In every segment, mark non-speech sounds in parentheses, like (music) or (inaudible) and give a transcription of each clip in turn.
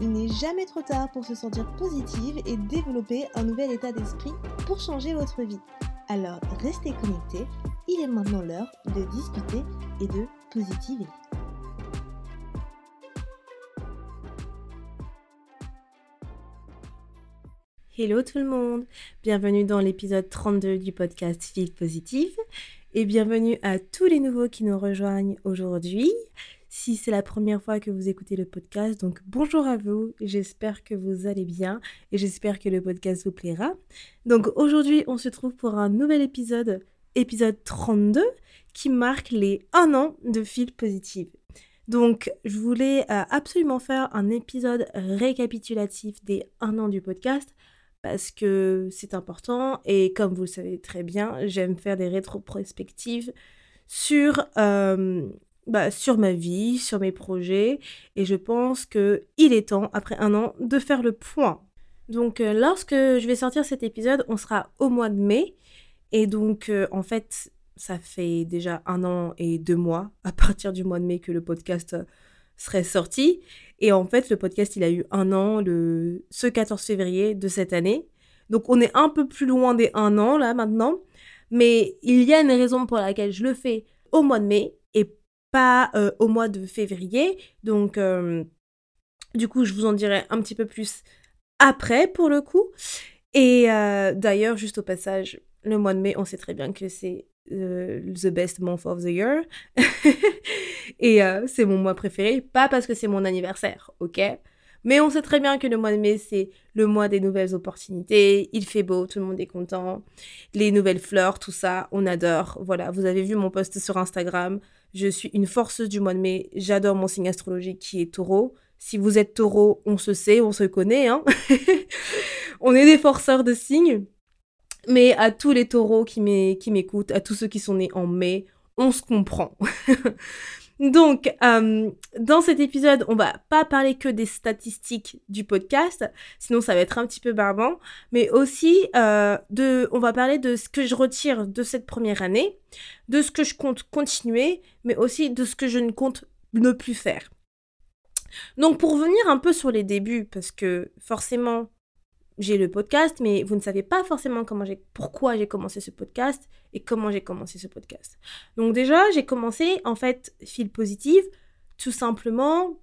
Il n'est jamais trop tard pour se sentir positive et développer un nouvel état d'esprit pour changer votre vie. Alors restez connectés, il est maintenant l'heure de discuter et de positiver. Hello tout le monde, bienvenue dans l'épisode 32 du podcast Feel Positive et bienvenue à tous les nouveaux qui nous rejoignent aujourd'hui. Si c'est la première fois que vous écoutez le podcast, donc bonjour à vous, j'espère que vous allez bien et j'espère que le podcast vous plaira. Donc aujourd'hui on se trouve pour un nouvel épisode, épisode 32, qui marque les 1 an de Feel Positive. Donc, je voulais euh, absolument faire un épisode récapitulatif des 1 an du podcast parce que c'est important et comme vous le savez très bien, j'aime faire des rétrospectives sur, euh, bah, sur ma vie, sur mes projets et je pense que il est temps, après un an, de faire le point. Donc euh, lorsque je vais sortir cet épisode, on sera au mois de mai et donc euh, en fait ça fait déjà un an et deux mois (laughs) à partir du mois de mai que le podcast serait sorti. Et en fait, le podcast, il a eu un an le, ce 14 février de cette année. Donc, on est un peu plus loin des un an, là, maintenant. Mais il y a une raison pour laquelle je le fais au mois de mai pas euh, au mois de février. Donc, euh, du coup, je vous en dirai un petit peu plus après, pour le coup. Et euh, d'ailleurs, juste au passage, le mois de mai, on sait très bien que c'est the best month of the year. (laughs) et c'est mon mois préféré, pas parce que c'est mon anniversaire, ok? Mais on sait très bien que le mois de mai, c'est le mois des nouvelles opportunités. Il fait beau, tout le monde est content. Les nouvelles fleurs, tout ça, on adore. Voilà, vous avez vu mon post sur Instagram. Je suis une forceuse du mois de mai. J'adore mon signe astrologique qui est taureau. Si vous êtes taureau, on se sait, on se connaît. Hein (laughs) on est des forceurs de signes. Mais à tous les taureaux qui m'écoutent, à tous ceux qui sont nés en mai, on se comprend. (laughs) Donc, euh, dans cet épisode, on va pas parler que des statistiques du podcast, sinon ça va être un petit peu barbant, mais aussi euh, de, on va parler de ce que je retire de cette première année, de ce que je compte continuer, mais aussi de ce que je ne compte ne plus faire. Donc, pour venir un peu sur les débuts, parce que forcément, j'ai le podcast, mais vous ne savez pas forcément pourquoi j'ai commencé ce podcast et comment j'ai commencé ce podcast. Donc déjà, j'ai commencé en fait fil positive tout simplement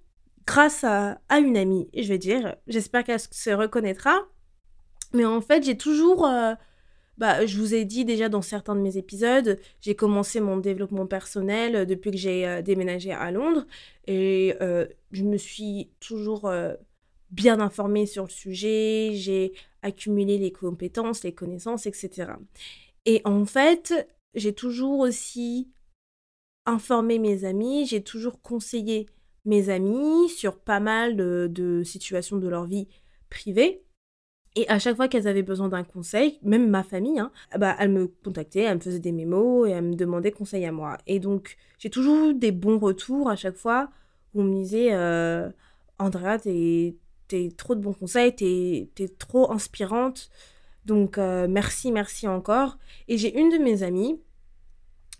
grâce à, une amie, je vais dire. J'espère qu'elle se reconnaîtra. Mais en fait, j'ai toujours, euh, bah, je vous ai dit déjà dans certains de mes épisodes, j'ai commencé mon développement personnel depuis que j'ai euh, déménagé à Londres et euh, je me suis toujours bien informée sur le sujet, j'ai accumulé les compétences, les connaissances, etc. Et en fait, j'ai toujours aussi informé mes amis, j'ai toujours conseillé mes amis sur pas mal de, situations de leur vie privée. Et à chaque fois qu'elles avaient besoin d'un conseil, même ma famille, hein, bah, elles me contactaient, elles me faisaient des mémos et elles me demandaient conseil à moi. Et donc, j'ai toujours eu des bons retours à chaque fois où on me disait euh, Andrea, t'es t'es trop de bons conseils, t'es es trop inspirante. Donc euh, merci, merci encore. Et j'ai une de mes amies,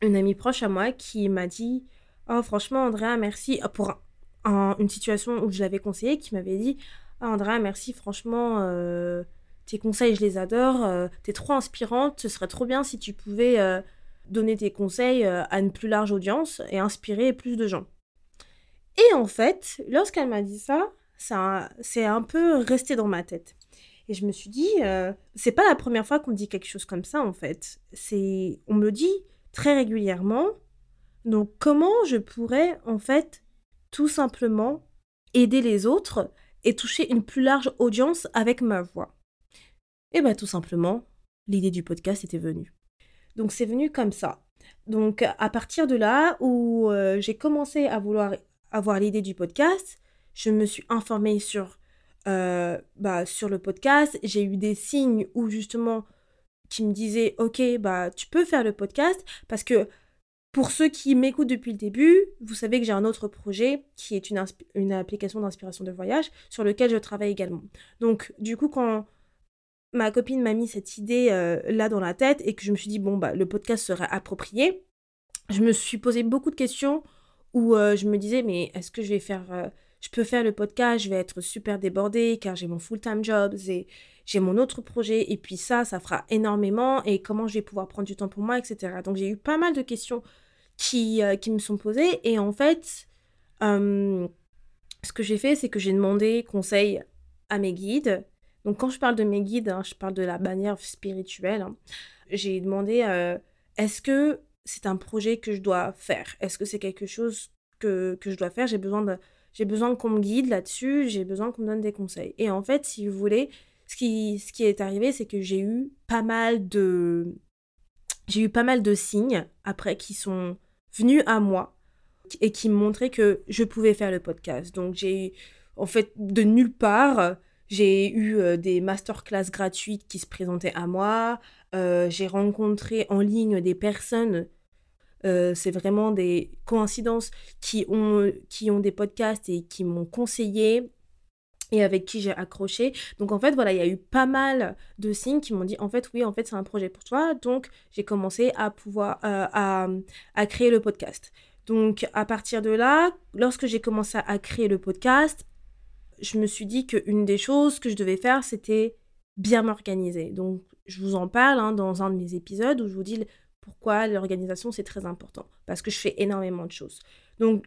une amie proche à moi, qui m'a dit Oh, franchement, Andrea, merci. Pour une situation où je l'avais conseillé, qui m'avait dit oh, Andrea, merci, franchement, euh, tes conseils, je les adore. Euh, t'es trop inspirante. Ce serait trop bien si tu pouvais donner tes conseils à une plus large audience et inspirer plus de gens. Et en fait, lorsqu'elle m'a dit ça, c'est un peu resté dans ma tête. Et je me suis dit, euh, c'est pas la première fois qu'on me dit quelque chose comme ça en fait. C'est, on me dit très régulièrement. Donc comment je pourrais en fait tout simplement aider les autres et toucher une plus large audience avec ma voix? Et bien tout simplement, l'idée du podcast était venue. Donc c'est venu comme ça. Donc à partir de là où euh, j'ai commencé à vouloir avoir l'idée du podcast, je me suis informée sur euh, bah, sur le podcast. J'ai eu des signes où justement qui me disaient ok bah tu peux faire le podcast parce que pour ceux qui m'écoutent depuis le début, vous savez que j'ai un autre projet qui est une, une application d'inspiration de voyage sur lequel je travaille également. Donc du coup quand ma copine m'a mis cette idée euh, là dans la tête et que je me suis dit bon bah le podcast serait approprié, je me suis posé beaucoup de questions où euh, je me disais mais est-ce que je vais faire je peux faire le podcast, je vais être super débordée car j'ai mon full-time job, j'ai mon autre projet et puis ça, ça fera énormément et comment je vais pouvoir prendre du temps pour moi, etc. Donc j'ai eu pas mal de questions qui, euh, qui me sont posées et en fait, ce que j'ai fait, c'est que j'ai demandé conseil à mes guides. Donc quand je parle de mes guides, hein, je parle de la bannière spirituelle. Hein. j'ai demandé euh, est-ce que c'est un projet que je dois faire? Est-ce que c'est quelque chose que, que je dois faire? J'ai besoin de j'ai besoin qu'on me guide là-dessus, j'ai besoin qu'on me donne des conseils. Et en fait, si vous voulez, ce qui, ce qui est arrivé, c'est que j'ai eu pas mal de... J'ai eu pas mal de signes après qui sont venus à moi et qui me montraient que je pouvais faire le podcast. Donc j'ai eu, en fait, de nulle part, j'ai eu euh, des masterclass gratuites qui se présentaient à moi. Euh, j'ai rencontré en ligne des personnes euh, c'est vraiment des coïncidences qui ont, qui ont des podcasts et qui m'ont conseillé et avec qui j'ai accroché. Donc en fait, voilà, il y a eu pas mal de signes qui m'ont dit, en fait, oui, en fait, c'est un projet pour toi. Donc j'ai commencé à pouvoir, euh, à, créer le podcast. Donc à partir de là, lorsque j'ai commencé à créer le podcast, je me suis dit qu'une des choses que je devais faire, c'était bien m'organiser. Donc je vous en parle hein, dans un de mes épisodes où je vous dis pourquoi l'organisation, c'est très important Parce que je fais énormément de choses. Donc,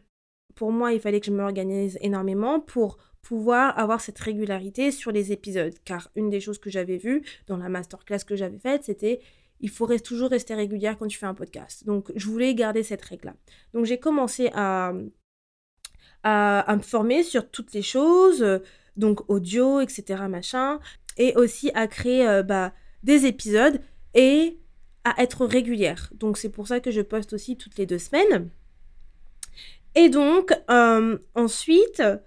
pour moi, il fallait que je m'organise énormément pour pouvoir avoir cette régularité sur les épisodes. Car une des choses que j'avais vues dans la masterclass que j'avais faite, c'était il faut toujours rester régulière quand tu fais un podcast. Donc, je voulais garder cette règle-là. Donc, j'ai commencé à, à, me former sur toutes les choses, donc audio, etc., machin, et aussi à créer euh, bah, des épisodes et être régulière. Donc c'est pour ça que je poste aussi toutes les deux semaines. Et donc euh, ensuite, euh,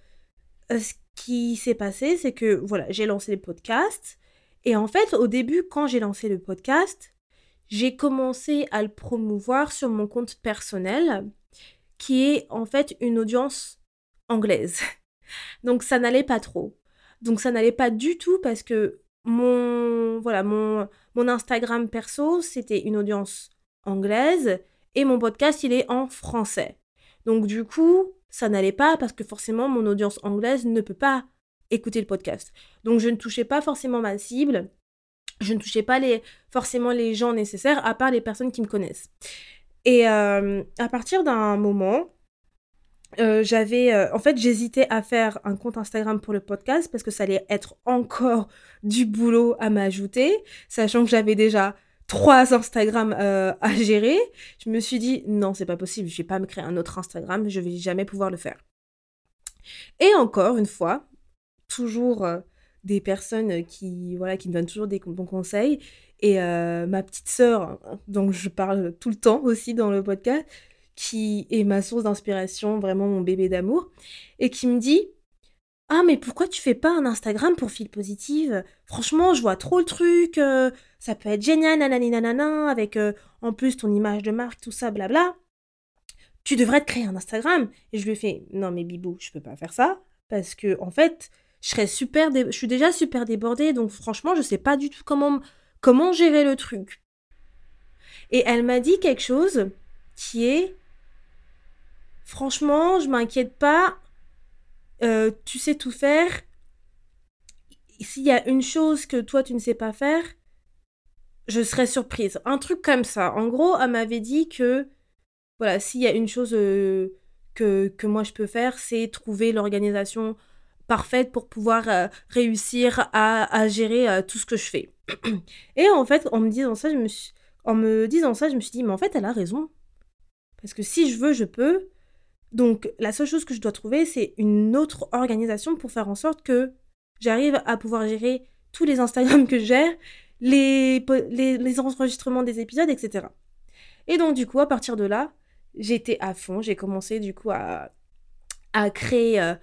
ce qui s'est passé, c'est que voilà, j'ai lancé le podcast. Et en fait, au début, quand j'ai lancé le podcast, j'ai commencé à le promouvoir sur mon compte personnel, qui est en fait une audience anglaise. (laughs) Donc ça n'allait pas trop. Donc ça n'allait pas du tout parce que mon voilà mon mon Instagram perso, c'était une audience anglaise et mon podcast, il est en français. Donc du coup, ça n'allait pas parce que forcément, mon audience anglaise ne peut pas écouter le podcast. Donc je ne touchais pas forcément ma cible. Je ne touchais pas les, forcément les gens nécessaires, à part les personnes qui me connaissent. Et euh, à partir d'un moment, euh, j'avais euh, en fait j'hésitais à faire un compte Instagram pour le podcast parce que ça allait être encore du boulot à m'ajouter sachant que j'avais déjà trois Instagram euh, à gérer. Je me suis dit non c'est pas possible je vais pas me créer un autre Instagram je vais jamais pouvoir le faire. Et encore une fois toujours des personnes qui voilà qui me donnent toujours des bons conseils. Et ma petite sœur dont je parle tout le temps aussi dans le podcast qui est ma source d'inspiration, vraiment mon bébé d'amour, et qui me dit Ah, mais pourquoi tu fais pas un Instagram pour fil positive? Franchement, je vois trop le truc, euh, ça peut être génial, nanani nanana, avec euh, en plus ton image de marque, tout ça, blabla. Tu devrais te créer un Instagram. Et je lui ai fait Non, mais Bibou, je peux pas faire ça, parce que en fait, je serais super, je suis déjà super débordée, donc franchement, je sais pas du tout comment, comment gérer le truc. Et elle m'a dit quelque chose qui est Franchement, je m'inquiète pas. Euh, tu sais tout faire. S'il y a une chose que toi tu ne sais pas faire, je serais surprise. Un truc comme ça. En gros, elle m'avait dit que voilà, s'il y a une chose euh, que, que, moi je peux faire, c'est trouver l'organisation parfaite pour pouvoir euh, réussir à, à gérer tout ce que je fais. (clears throat) Et en fait, en me disant ça, je me en me disant ça, je me suis dit, mais en fait, elle a raison. Parce que si je veux, je peux. Donc la seule chose que je dois trouver, c'est une autre organisation pour faire en sorte que j'arrive à pouvoir gérer tous les Instagram que je les, enregistrements des épisodes, etc. Et donc du coup, à partir de là, j'étais à fond, j'ai commencé du coup à, créer euh,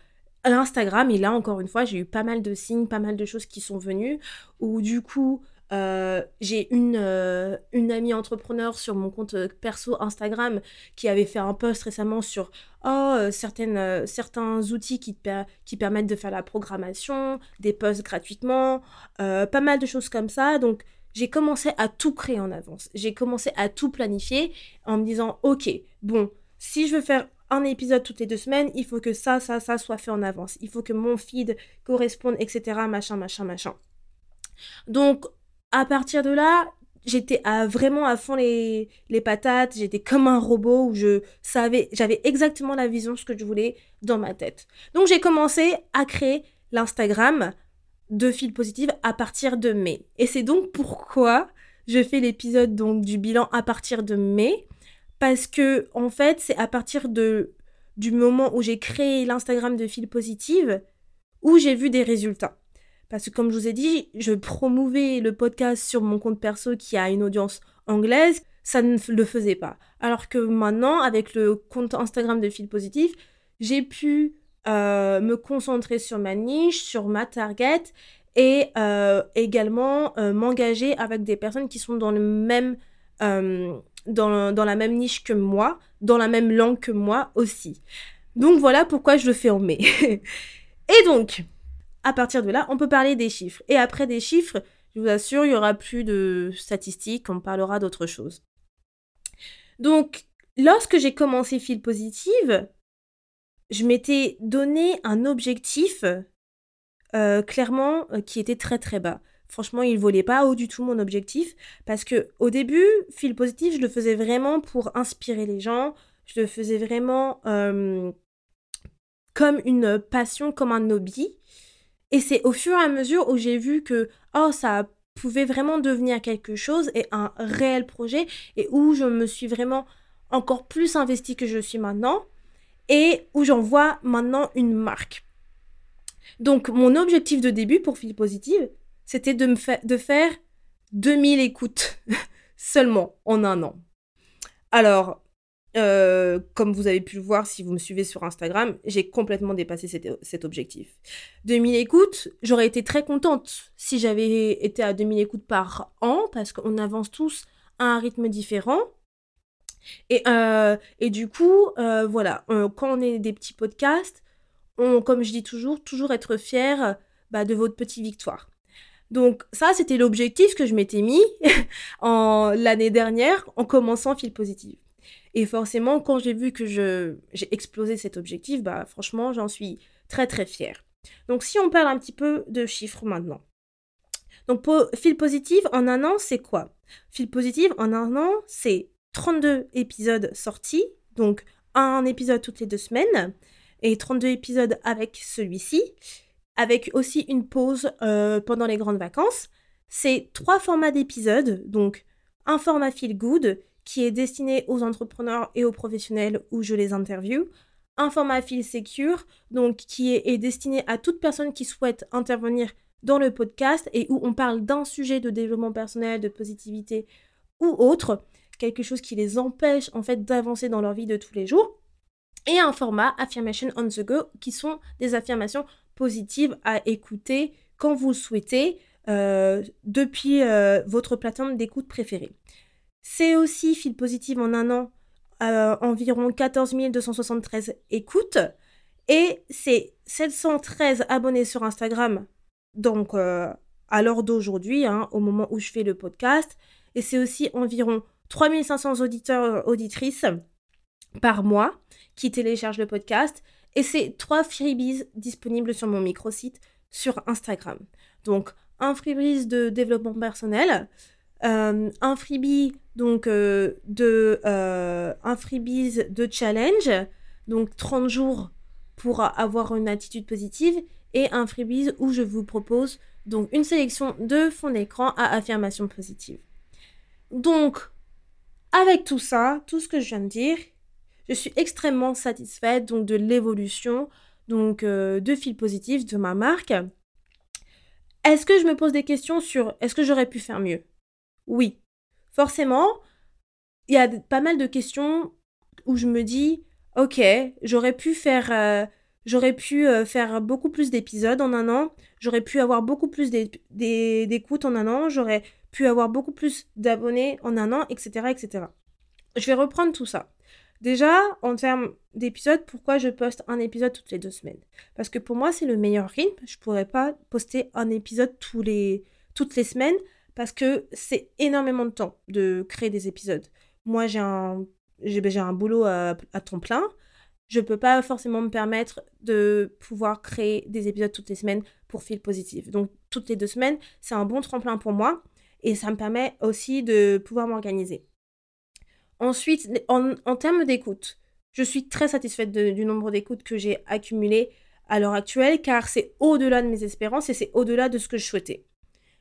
Instagram, et là encore une fois, j'ai eu pas mal de signes, pas mal de choses qui sont venues, où du coup, euh, j'ai une, euh, une amie entrepreneur sur mon compte euh, perso Instagram qui avait fait un post récemment sur oh, certaines, certains outils qui, qui permettent de faire la programmation, des posts gratuitement, pas mal de choses comme ça. Donc, j'ai commencé à tout créer en avance. J'ai commencé à tout planifier en me disant, ok, bon, si je veux faire un épisode toutes les deux semaines, il faut que ça, ça, ça soit fait en avance. Il faut que mon feed corresponde, etc. Machin, machin, machin. Donc, à partir de là, j'étais à, vraiment à fond les, les patates. J'étais comme un robot où je savais, j'avais exactement la vision, ce que je voulais dans ma tête. Donc, j'ai commencé à créer l'Instagram de fil positive à partir de mai. Et c'est donc pourquoi je fais l'épisode donc du bilan à partir de mai parce que en fait, c'est à partir de du moment où j'ai créé l'Instagram de fil positive où j'ai vu des résultats. Parce que comme je vous ai dit, je promouvais le podcast sur mon compte perso qui a une audience anglaise, ça ne le faisait pas. Alors que maintenant, avec le compte Instagram de fil positif, j'ai pu euh, me concentrer sur ma niche, sur ma target et euh, également euh, m'engager avec des personnes qui sont dans le même dans, dans, la même niche que moi, dans la même langue que moi aussi. Donc voilà pourquoi je le fais en mai. (laughs) et donc, à partir de là, on peut parler des chiffres. Et après des chiffres, je vous assure, il y aura plus de statistiques, on parlera d'autre chose. Donc, lorsque j'ai commencé Fil Positive, je m'étais donné un objectif euh, clairement euh, qui était très très bas. Franchement, il volait pas haut du tout mon objectif parce que au début, fil positif, je le faisais vraiment pour inspirer les gens. Je le faisais vraiment euh, comme une passion, comme un hobby. Et c'est au fur et à mesure où j'ai vu que oh ça pouvait vraiment devenir quelque chose et un réel projet et où je me suis vraiment encore plus investie que je suis maintenant et où j'en vois maintenant une marque. Donc mon objectif de début pour Fil Positive, c'était de, me de faire 2000 écoutes (laughs) seulement en un an. Alors, euh, comme vous avez pu le voir si vous me suivez sur Instagram, j'ai complètement dépassé cet, objectif. 2000 écoutes, j'aurais été très contente si j'avais été à 2000 écoutes par an, parce qu'on avance tous à un rythme différent. Et, euh, du coup, euh, voilà, quand on est des petits podcasts, on, comme je dis toujours, toujours être fier bah, de votre petite victoire. Donc ça, c'était l'objectif que je m'étais mis (laughs) l'année dernière en commençant Fil Positive. Et forcément, quand j'ai vu que j'ai explosé cet objectif, bah franchement, j'en suis très très fière. Donc si on parle un petit peu de chiffres maintenant. Donc Fil Positive en un an, c'est quoi? Fil Positive en un an, c'est 32 épisodes sortis, donc un épisode toutes les deux semaines, et 32 épisodes avec celui-ci, avec aussi une pause euh, pendant les grandes vacances. C'est trois formats d'épisodes, donc un format feel good qui est destiné aux entrepreneurs et aux professionnels où je les interviewe, un format feel secure, donc qui est, est destiné à toute personne qui souhaite intervenir dans le podcast et où on parle d'un sujet de développement personnel, de positivité ou autre, quelque chose qui les empêche en fait d'avancer dans leur vie de tous les jours. Et un format Affirmation on the Go, qui sont des affirmations positives à écouter quand vous le souhaitez euh, depuis euh, votre plateforme d'écoute préférée. C'est aussi fil positive en un an, euh, environ 14 273 écoutes. Et c'est 713 abonnés sur Instagram, donc à l'heure d'aujourd'hui, hein, au moment où je fais le podcast. Et c'est aussi environ 3500 auditeurs, auditrices par mois qui téléchargent le podcast. Et c'est trois freebies disponibles sur mon micro-site sur Instagram. Donc, un freebie de développement personnel, euh, un freebie donc euh, de euh, un freebie de challenge, donc 30 jours pour avoir une attitude positive, et un freebie où je vous propose donc une sélection de fonds d'écran à affirmation positive. Donc, avec tout ça, tout ce que je viens de dire, je suis extrêmement satisfaite de l'évolution donc euh, de fil positif de ma marque. Est-ce que je me pose des questions sur est-ce que j'aurais pu faire mieux? Oui, forcément, il y a pas mal de questions où je me dis ok, j'aurais pu faire euh, faire beaucoup plus d'épisodes en un an. J'aurais pu avoir beaucoup plus d'écoutes en un an. J'aurais pu avoir beaucoup plus d'abonnés en un an, etc., etc. Je vais reprendre tout ça. Déjà, en termes d'épisodes, pourquoi je poste un épisode toutes les deux semaines? Parce que pour moi, c'est le meilleur rythme. Je pourrais pas poster un épisode toutes les semaines parce que c'est énormément de temps de créer des épisodes. Moi, j'ai un, j'ai, ben, un boulot à, temps plein. Je ne peux pas forcément me permettre de pouvoir créer des épisodes toutes les semaines pour fil positif. Donc, toutes les deux semaines, c'est un bon tremplin pour moi et ça me permet aussi de pouvoir m'organiser. Ensuite, en, termes d'écoute, je suis très satisfaite du nombre d'écoutes que j'ai accumulé à l'heure actuelle car c'est au-delà de mes espérances et c'est au-delà de ce que je souhaitais.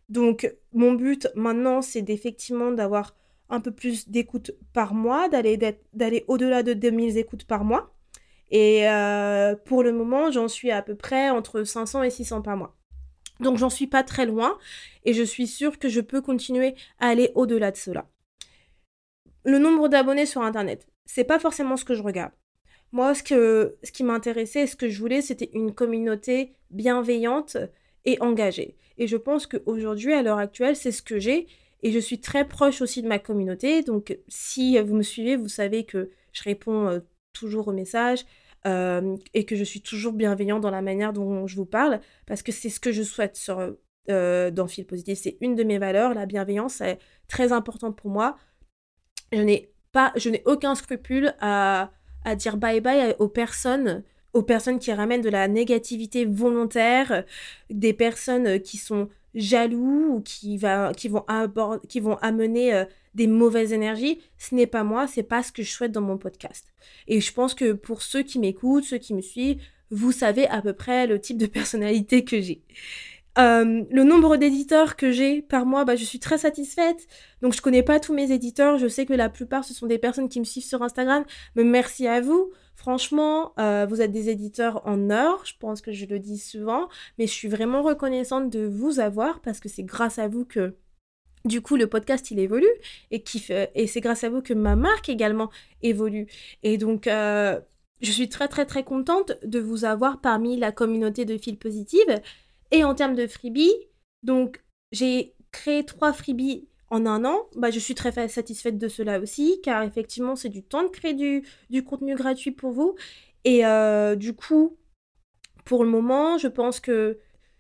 Donc, mon but maintenant, c'est d'effectivement d'avoir un peu plus d'écoutes par mois, d'aller, au-delà de 2000 écoutes par mois. Et euh, pour le moment, j'en suis à peu près entre 500 et 600 par mois. Donc, j'en suis pas très loin et je suis sûre que je peux continuer à aller au-delà de cela le nombre d'abonnés sur Internet, c'est pas forcément ce que je regarde. Moi, ce, que, ce qui m'intéressait, ce que je voulais, c'était une communauté bienveillante et engagée. Et je pense qu'aujourd'hui, à l'heure actuelle, c'est ce que j'ai. Et je suis très proche aussi de ma communauté. Donc, si vous me suivez, vous savez que je réponds euh, toujours aux messages euh, et que je suis toujours bienveillant dans la manière dont je vous parle. Parce que c'est ce que je souhaite sur, euh, dans Fil Positif. C'est une de mes valeurs. La bienveillance est très importante pour moi je n'ai pas, je n'ai aucun scrupule à, à dire bye bye aux personnes aux personnes qui ramènent de la négativité volontaire, des personnes qui sont jaloux ou qui vont amener euh, des mauvaises énergies, ce n'est pas moi, c'est pas ce que je souhaite dans mon podcast. Et je pense que pour ceux qui m'écoutent, ceux qui me suivent, vous savez à peu près le type de personnalité que j'ai. Euh, le nombre d'éditeurs que j'ai par mois, bah, je suis très satisfaite. Donc je connais pas tous mes éditeurs. Je sais que la plupart ce sont des personnes qui me suivent sur Instagram. Mais merci à vous. Franchement, euh, vous êtes des éditeurs en or. Je pense que je le dis souvent. Mais je suis vraiment reconnaissante de vous avoir parce que c'est grâce à vous que du coup, le podcast, il évolue et, et c'est grâce à vous que ma marque également évolue. Et donc, euh, je suis très, très, très contente de vous avoir parmi la communauté de fil positive. Et en termes de freebies, donc j'ai créé trois freebies en un an. Bah, je suis très satisfaite de cela aussi, car effectivement, c'est du temps de créer du, contenu gratuit pour vous. Et euh, du coup, pour le moment, je pense que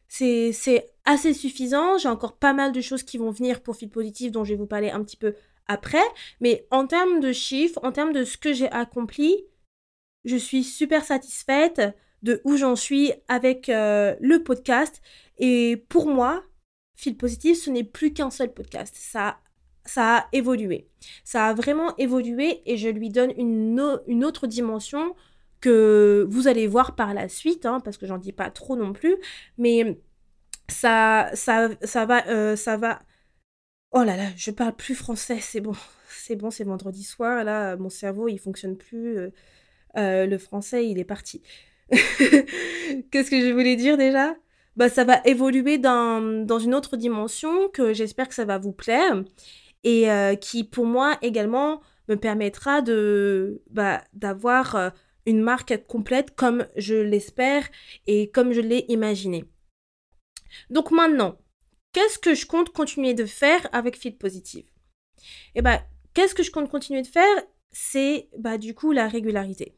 c'est assez suffisant. J'ai encore pas mal de choses qui vont venir pour Fit Positif, dont je vais vous parler un petit peu après. Mais en termes de chiffres, en termes de ce que j'ai accompli, je suis super satisfaite de où j'en suis avec euh, le podcast. Et pour moi, Fil Positif, ce n'est plus qu'un seul podcast. Ça, ça a évolué. Ça a vraiment évolué et je lui donne une, autre dimension que vous allez voir par la suite, hein, parce que j'en dis pas trop non plus. Mais ça, ça, ça va, euh, ça va. Oh là là, je parle plus français, c'est bon, c'est bon, c'est vendredi soir. Là, mon cerveau, il fonctionne plus. Euh, le français, il est parti. (laughs) Qu'est-ce que je voulais dire déjà? Bah, Ça va évoluer dans, dans une autre dimension que j'espère que ça va vous plaire et euh, qui pour moi également me permettra de bah, d'avoir euh, une marque complète comme je l'espère et comme je l'ai imaginé. Donc maintenant, qu'est-ce que je compte continuer de faire avec Fit Positive? Eh bah, qu'est-ce que je compte continuer de faire? C'est bah, du coup la régularité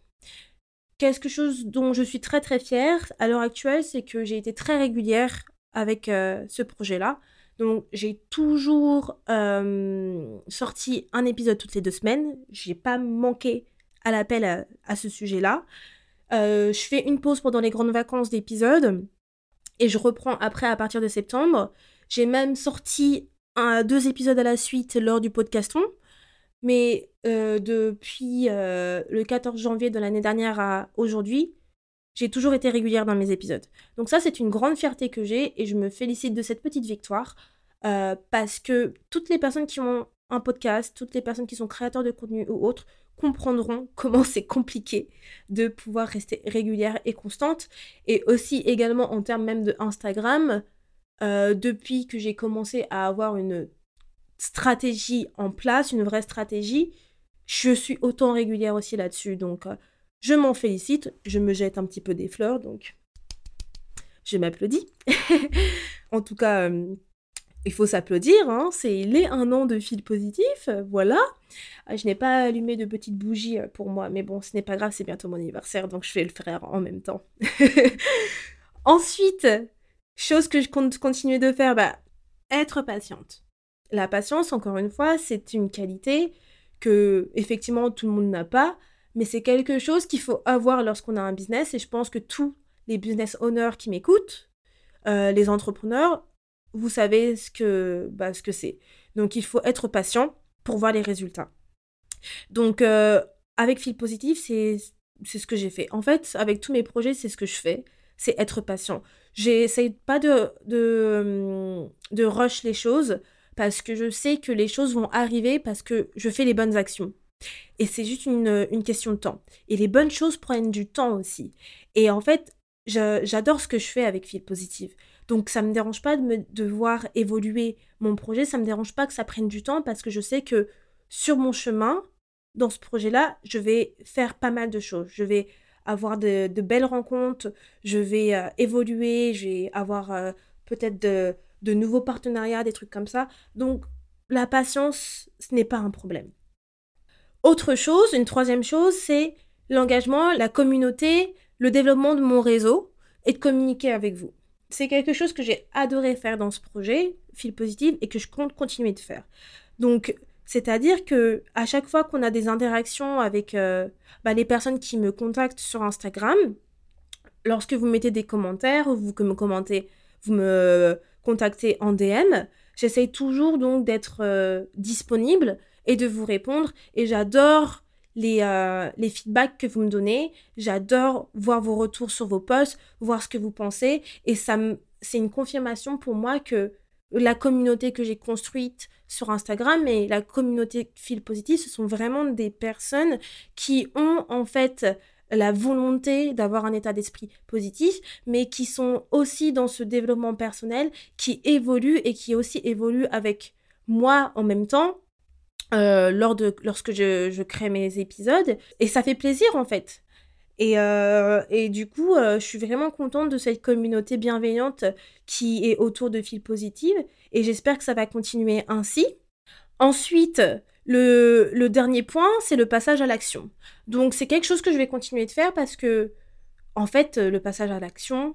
quelque chose dont je suis très très fière à l'heure actuelle, c'est que j'ai été très régulière avec euh, ce projet-là. Donc j'ai toujours euh, sorti un épisode toutes les deux semaines. J'ai pas manqué à l'appel à, ce sujet-là. Euh, je fais une pause pendant les grandes vacances d'épisodes et je reprends après à partir de septembre. J'ai même sorti deux épisodes à la suite lors du podcaston. Mais euh, depuis euh, le 14 janvier de l'année dernière à aujourd'hui, j'ai toujours été régulière dans mes épisodes. Donc ça, c'est une grande fierté que j'ai et je me félicite de cette petite victoire euh, parce que toutes les personnes qui ont un podcast, toutes les personnes qui sont créateurs de contenu ou autres, comprendront (laughs) comment c'est compliqué de pouvoir rester régulière et constante. Et aussi également en termes même de Instagram, depuis que j'ai commencé à avoir une stratégie en place, une vraie stratégie, je suis autant régulière aussi là-dessus. Donc, euh, Je m'en félicite, je me jette un petit peu des fleurs, donc je m'applaudis. (laughs) en tout cas, euh, il faut s'applaudir, hein, c'est les un an de fil positif, voilà. Ah, je n'ai pas allumé de petites bougies euh, pour moi, mais bon, ce n'est pas grave, c'est bientôt mon anniversaire, donc je vais le faire en même temps. (laughs) Ensuite, chose que je compte continuer de faire, bah, être patiente. La patience, encore une fois, c'est une qualité que effectivement tout le monde n'a pas, mais c'est quelque chose qu'il faut avoir lorsqu'on a un business et je pense que tous les business owners qui m'écoutent, euh, les entrepreneurs, vous savez ce que bah, ce c'est. Donc il faut être patient pour voir les résultats. Donc euh, avec Fil Positif, c'est ce que j'ai fait. En fait, avec tous mes projets, c'est ce que je fais, c'est être patient. J'essaye pas de, de, de rush les choses parce que je sais que les choses vont arriver parce que je fais les bonnes actions. Et c'est juste une, question de temps. Et les bonnes choses prennent du temps aussi. Et en fait, j'adore ce que je fais avec Fil Positive. Donc ça ne me dérange pas de, me, de voir évoluer mon projet, ça ne me dérange pas que ça prenne du temps parce que je sais que sur mon chemin, dans ce projet-là, je vais faire pas mal de choses. Je vais avoir de, belles rencontres, je vais euh, évoluer, je vais avoir euh, peut-être de, de nouveaux partenariats, des trucs comme ça. Donc la patience, ce n'est pas un problème. Autre chose, une troisième chose, c'est l'engagement, la communauté, le développement de mon réseau et de communiquer avec vous. C'est quelque chose que j'ai adoré faire dans ce projet, Fil Positive, et que je compte continuer de faire. Donc, c'est-à-dire que à chaque fois qu'on a des interactions avec euh, bah, les personnes qui me contactent sur Instagram, lorsque vous mettez des commentaires, ou vous me commentez, vous me contactez en DM, j'essaye toujours donc d'être euh, disponible et de vous répondre. Et j'adore les, euh, les feedbacks que vous me donnez. J'adore voir vos retours sur vos posts, voir ce que vous pensez. Et ça c'est une confirmation pour moi que la communauté que j'ai construite sur Instagram et la communauté fil positif, ce sont vraiment des personnes qui ont en fait la volonté d'avoir un état d'esprit positif, mais qui sont aussi dans ce développement personnel, qui évoluent et qui aussi évoluent avec moi en même temps. Euh, lors de, lorsque je, je crée mes épisodes et ça fait plaisir en fait et, euh, et du coup, euh, je suis vraiment contente de cette communauté bienveillante qui est autour de Fil Positive et j'espère que ça va continuer ainsi. Ensuite, le, dernier point, c'est le passage à l'action. Donc, c'est quelque chose que je vais continuer de faire parce que, en fait, le passage à l'action,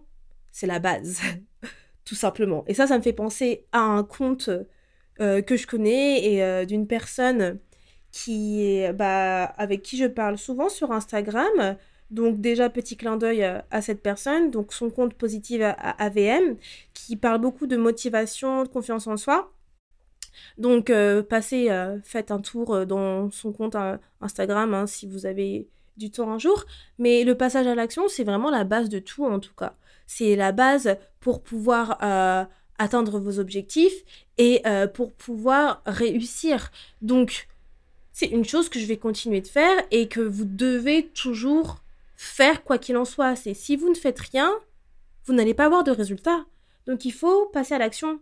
c'est la base, (laughs) tout simplement. Et ça, ça me fait penser à un compte euh, que je connais et d'une personne qui bah, avec qui je parle souvent sur Instagram donc déjà, petit clin d'œil à, cette personne, donc son compte positif à, AVM, qui parle beaucoup de motivation, de confiance en soi. Donc euh, passez, euh, faites un tour euh, dans son compte Instagram hein, si vous avez du temps un jour. Mais le passage à l'action, c'est vraiment la base de tout en tout cas. C'est la base pour pouvoir atteindre vos objectifs et pour pouvoir réussir. Donc, c'est une chose que je vais continuer de faire et que vous devez toujours faire quoi qu'il en soit. C'est si vous ne faites rien, vous n'allez pas avoir de résultat. Donc il faut passer à l'action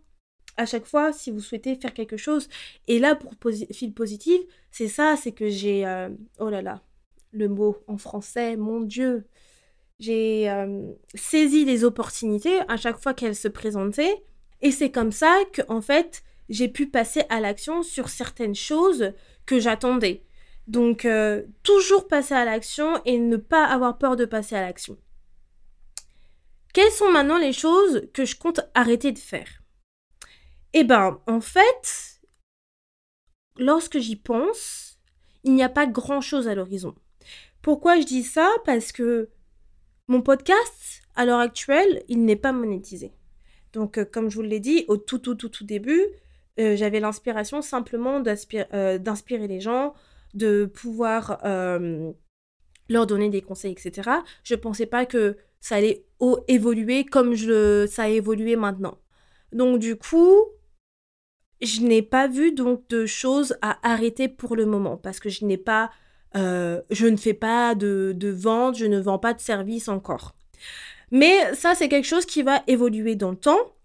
à chaque fois si vous souhaitez faire quelque chose. Et là, pour fil positif, c'est ça, c'est que j'ai... Euh, oh là là, le mot en français, mon Dieu. J'ai euh, saisi les opportunités à chaque fois qu'elles se présentaient. Et c'est comme ça que, en fait, j'ai pu passer à l'action sur certaines choses que j'attendais. Donc, euh, toujours passer à l'action et ne pas avoir peur de passer à l'action. Quelles sont maintenant les choses que je compte arrêter de faire? Eh ben, en fait, lorsque j'y pense, il n'y a pas grand-chose à l'horizon. Pourquoi je dis ça? Parce que mon podcast, à l'heure actuelle, il n'est pas monétisé. Donc, euh, comme je vous l'ai dit, au tout, tout, tout, tout début, euh, j'avais l'inspiration simplement d'inspirer les gens, de pouvoir euh, leur donner des conseils, etc. Je ne pensais pas que ça allait évoluer comme ça a évolué maintenant. Donc du coup, je n'ai pas vu donc de choses à arrêter pour le moment parce que je n'ai pas, euh, je ne fais pas de, de vente, je ne vends pas de service encore. Mais ça, c'est quelque chose qui va évoluer dans le temps.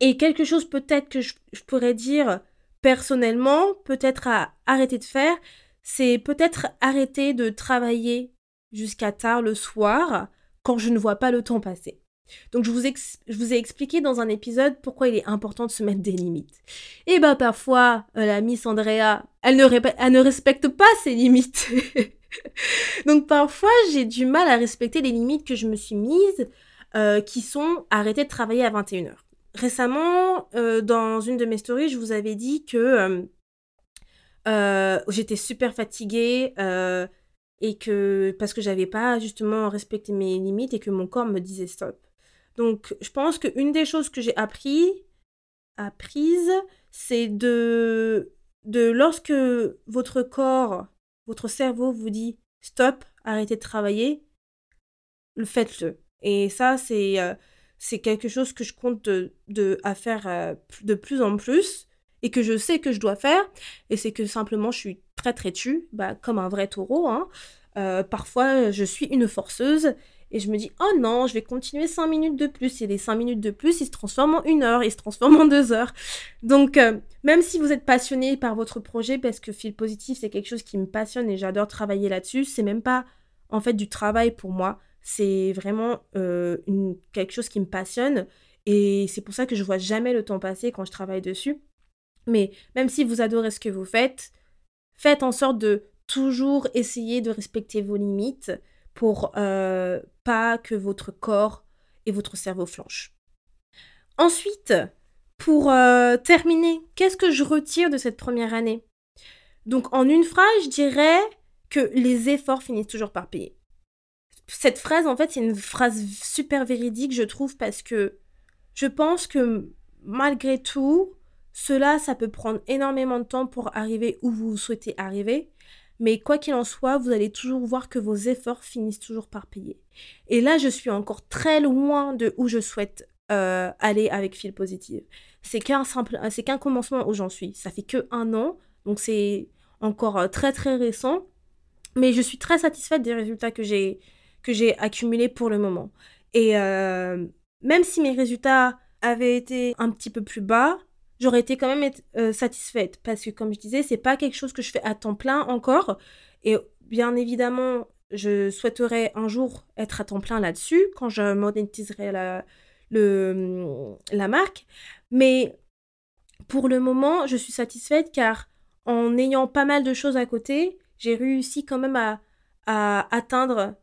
Et quelque chose peut-être que je pourrais dire personnellement, peut-être à arrêter de faire, c'est peut-être arrêter de travailler jusqu'à tard le soir quand je ne vois pas le temps passer. Donc je vous, ai expliqué dans un épisode pourquoi il est important de se mettre des limites. Et bah parfois, euh, la Miss Andrea, elle ne, elle ne respecte pas ses limites. (laughs) Donc parfois, j'ai du mal à respecter les limites que je me suis mises, euh, qui sont arrêter de travailler à 21h. Récemment, euh, dans une de mes stories, je vous avais dit que j'étais super fatiguée et que parce que j'avais pas justement respecté mes limites et que mon corps me disait stop. Donc, je pense qu'une des choses que j'ai appris, apprises, c'est de, de lorsque votre corps, votre cerveau vous dit stop, arrêtez de travailler, le faites-le. Et ça, c'est euh, c'est quelque chose que je compte de, à faire euh, de plus en plus et que je sais que je dois faire. Et c'est que simplement, je suis très très tue, bah, comme un vrai taureau. Hein. Euh, parfois, je suis une forceuse et je me dis, oh non, je vais continuer 5 minutes de plus. Et les 5 minutes de plus, ils se transforment en une heure, ils se transforment en deux heures. Donc, euh, même si vous êtes passionné par votre projet, parce que Fil Positif, c'est quelque chose qui me passionne et j'adore travailler là-dessus, c'est même pas en fait du travail pour moi. C'est vraiment euh, quelque chose qui me passionne. Et c'est pour ça que je vois jamais le temps passer quand je travaille dessus. Mais même si vous adorez ce que vous faites, faites en sorte de toujours essayer de respecter vos limites pour euh, pas que votre corps et votre cerveau flanchent. Ensuite, pour euh, terminer, qu'est-ce que je retire de cette première année? Donc en une phrase, je dirais que les efforts finissent toujours par payer. Cette phrase, en fait, c'est une phrase super véridique, je trouve, parce que je pense que malgré tout, cela, ça peut prendre énormément de temps pour arriver où vous souhaitez arriver. Mais quoi qu'il en soit, vous allez toujours voir que vos efforts finissent toujours par payer. Et là, je suis encore très loin de où je souhaite euh, aller avec Fil Positive. C'est qu'un simple, c'est qu'un commencement où j'en suis. Ça fait que un an, donc c'est encore euh, très très récent. Mais je suis très satisfaite des résultats que j'ai que j'ai accumulés pour le moment. Et euh, même si mes résultats avaient été un petit peu plus bas, j'aurais été quand même euh, satisfaite parce que comme je disais, c'est pas quelque chose que je fais à temps plein encore et bien évidemment, je souhaiterais un jour être à temps plein là-dessus quand je monétiserai la, le, la marque. Mais pour le moment, je suis satisfaite car en ayant pas mal de choses à côté, j'ai réussi quand même à, à atteindre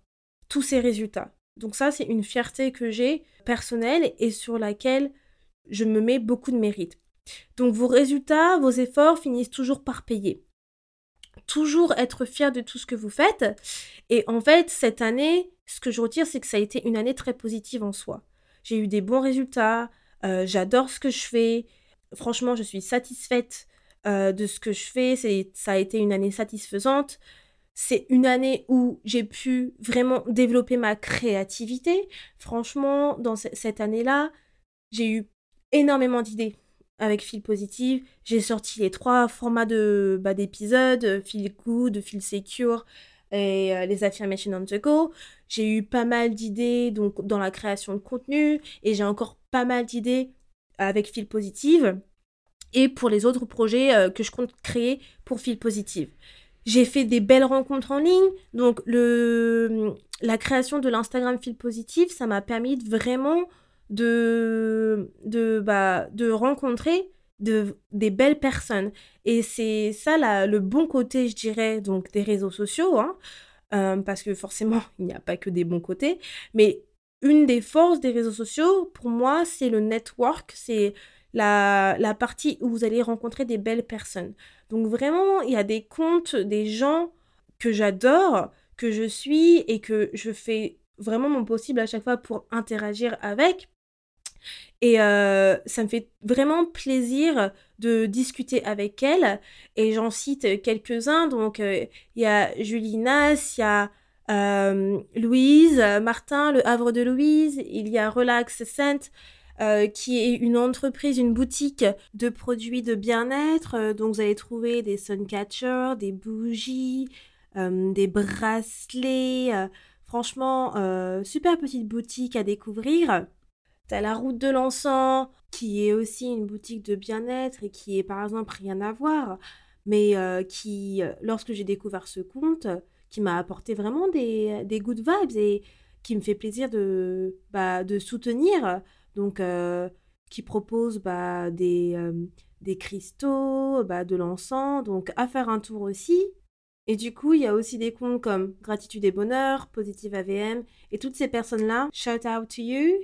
tous ces résultats. Donc ça, c'est une fierté que j'ai personnelle et sur laquelle je me mets beaucoup de mérite. Donc vos résultats, vos efforts finissent toujours par payer. Toujours être fier de tout ce que vous faites. Et en fait, cette année, ce que je retire, c'est que ça a été une année très positive en soi. J'ai eu des bons résultats, euh, j'adore ce que je fais. Franchement, je suis satisfaite euh, de ce que je fais. Ça a été une année satisfaisante. C'est une année où j'ai pu vraiment développer ma créativité. Franchement, dans cette année-là, j'ai eu énormément d'idées avec Feel Positive. J'ai sorti les trois formats de bah, d'épisodes, Feel Good, Feel Secure et euh, les affirmations on the go. J'ai eu pas mal d'idées donc dans la création de contenu et j'ai encore pas mal d'idées avec Feel Positive et pour les autres projets euh, que je compte créer pour Feel Positive. J'ai fait des belles rencontres en ligne, donc le, la création de l'Instagram Feel Positive, ça m'a permis de vraiment de, de, bah, de rencontrer de, des belles personnes. Et c'est ça le bon côté, je dirais, donc des réseaux sociaux, hein, euh, parce que forcément, (laughs) il n'y a pas que des bons côtés. Mais une des forces des réseaux sociaux, pour moi, c'est le network, c'est la, la partie où vous allez rencontrer des belles personnes. Donc vraiment, il y a des comptes, des gens que j'adore, que je suis et que je fais vraiment mon possible à chaque fois pour interagir avec. Et euh, ça me fait vraiment plaisir de discuter avec elle. Et j'en cite quelques-uns. Donc, euh, il y a Julie Nas, il y a euh, Louise, Martin, le Havre de Louise. Il y a Relax Scent, qui est une entreprise, une boutique de produits de bien-être. donc, vous allez trouver des suncatchers, des bougies, des bracelets. franchement, super petite boutique à découvrir. T'as la route de l'encens, qui est aussi une boutique de bien-être et qui est par exemple rien à voir, mais euh, qui, euh, lorsque j'ai découvert ce compte, qui m'a apporté vraiment des, des good vibes et qui me fait plaisir de, bah, de soutenir. Donc, euh, qui propose bah, des, des cristaux, bah, de l'encens. Donc, à faire un tour aussi. Et du coup, il y a aussi des comptes comme Gratitude et Bonheur, Positive AVM. Et toutes ces personnes-là, shout out to you.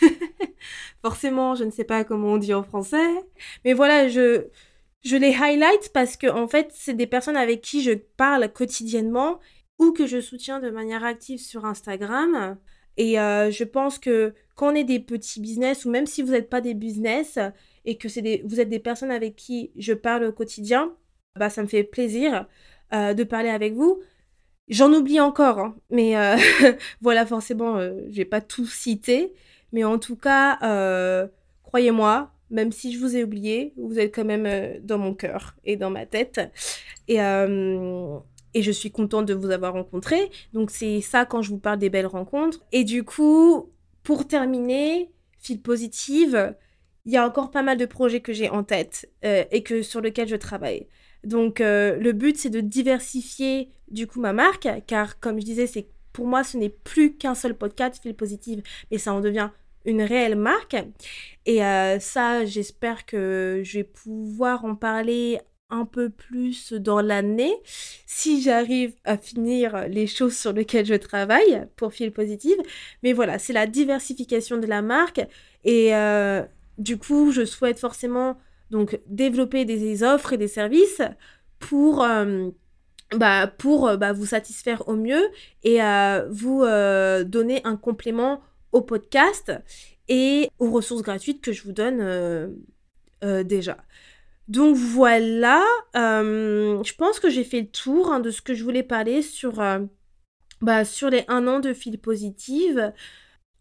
(laughs) Forcément, je ne sais pas comment on dit en français. Mais voilà, je, je les highlight parce que, en fait, c'est des personnes avec qui je parle quotidiennement ou que je soutiens de manière active sur Instagram. Et euh, je pense que quand on est des petits business, ou même si vous n'êtes pas des business, et que des, vous êtes des personnes avec qui je parle au quotidien, bah, ça me fait plaisir euh, de parler avec vous. J'en oublie encore, hein, mais euh, (laughs) voilà, forcément, je n'ai pas tout cité. Mais en tout cas, croyez-moi, même si je vous ai oublié, vous êtes quand même dans mon cœur et dans ma tête. Et, et je suis contente de vous avoir rencontré. Donc c'est ça quand je vous parle des belles rencontres. Et du coup, pour terminer, fil positive, il y a encore pas mal de projets que j'ai en tête euh, et que sur lesquels je travaille. Donc euh, le but c'est de diversifier du coup ma marque car comme je disais c'est pour moi ce n'est plus qu'un seul podcast fil positive mais ça en devient une réelle marque et euh, ça j'espère que je vais pouvoir en parler un peu plus dans l'année si j'arrive à finir les choses sur lesquelles je travaille pour Fil Positive. Mais voilà, c'est la diversification de la marque et euh, du coup, je souhaite forcément donc développer des, offres et des services pour euh, bah, pour bah, vous satisfaire au mieux et vous donner un complément au podcast et aux ressources gratuites que je vous donne déjà. Donc voilà, euh, je pense que j'ai fait le tour hein, de ce que je voulais parler sur, euh, bah, sur les un an de fil positive.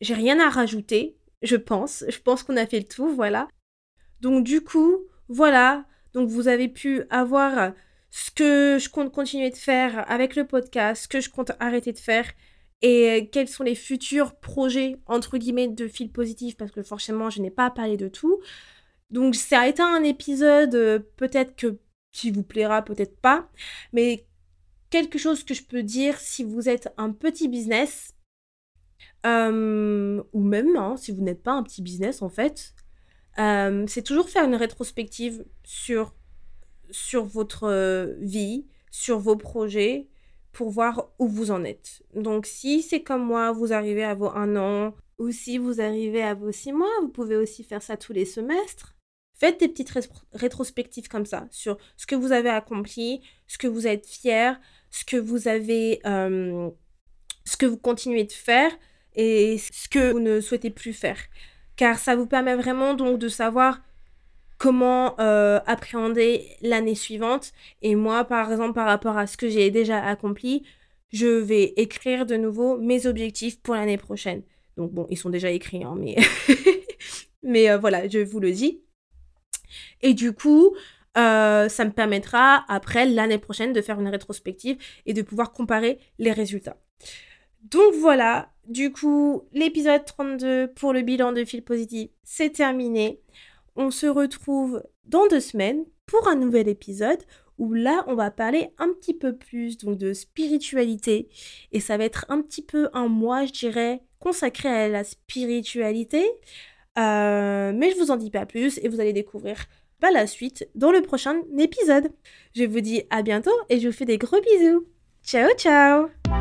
J'ai rien à rajouter, je pense. Je pense qu'on a fait le tour, voilà. Donc du coup, voilà. Donc vous avez pu avoir ce que je compte continuer de faire avec le podcast, ce que je compte arrêter de faire et quels sont les futurs projets entre guillemets de fil positif? Parce que forcément je n'ai pas parlé de tout. Donc ça a été un épisode euh, peut-être que qui vous plaira, peut-être pas, mais quelque chose que je peux dire si vous êtes un petit business, euh, ou même hein, si vous n'êtes pas un petit business en fait, euh, c'est toujours faire une rétrospective sur, sur votre vie, sur vos projets, pour voir où vous en êtes. Donc si c'est comme moi, vous arrivez à vos un an, ou si vous arrivez à vos six mois, vous pouvez aussi faire ça tous les semestres. Faites des petites rétrospectives comme ça sur ce que vous avez accompli, ce que vous êtes fier, ce que vous avez, euh, ce que vous continuez de faire et ce que vous ne souhaitez plus faire. Car ça vous permet vraiment donc de savoir comment euh, appréhender l'année suivante. Et moi, par exemple, par rapport à ce que j'ai déjà accompli, je vais écrire de nouveau mes objectifs pour l'année prochaine. Donc bon, ils sont déjà écrits, hein, mais, (laughs) mais euh, voilà, je vous le dis. Et du coup, euh, ça me permettra après l'année prochaine de faire une rétrospective et de pouvoir comparer les résultats. Donc voilà, du coup, l'épisode 32 pour le bilan de fil positif, c'est terminé. On se retrouve dans deux semaines pour un nouvel épisode où là, on va parler un petit peu plus de spiritualité et ça va être un petit peu un mois, je dirais, consacré à la spiritualité. Euh, mais je vous en dis pas plus et vous allez découvrir pas la suite dans le prochain épisode. Je vous dis à bientôt et je vous fais des gros bisous. Ciao ciao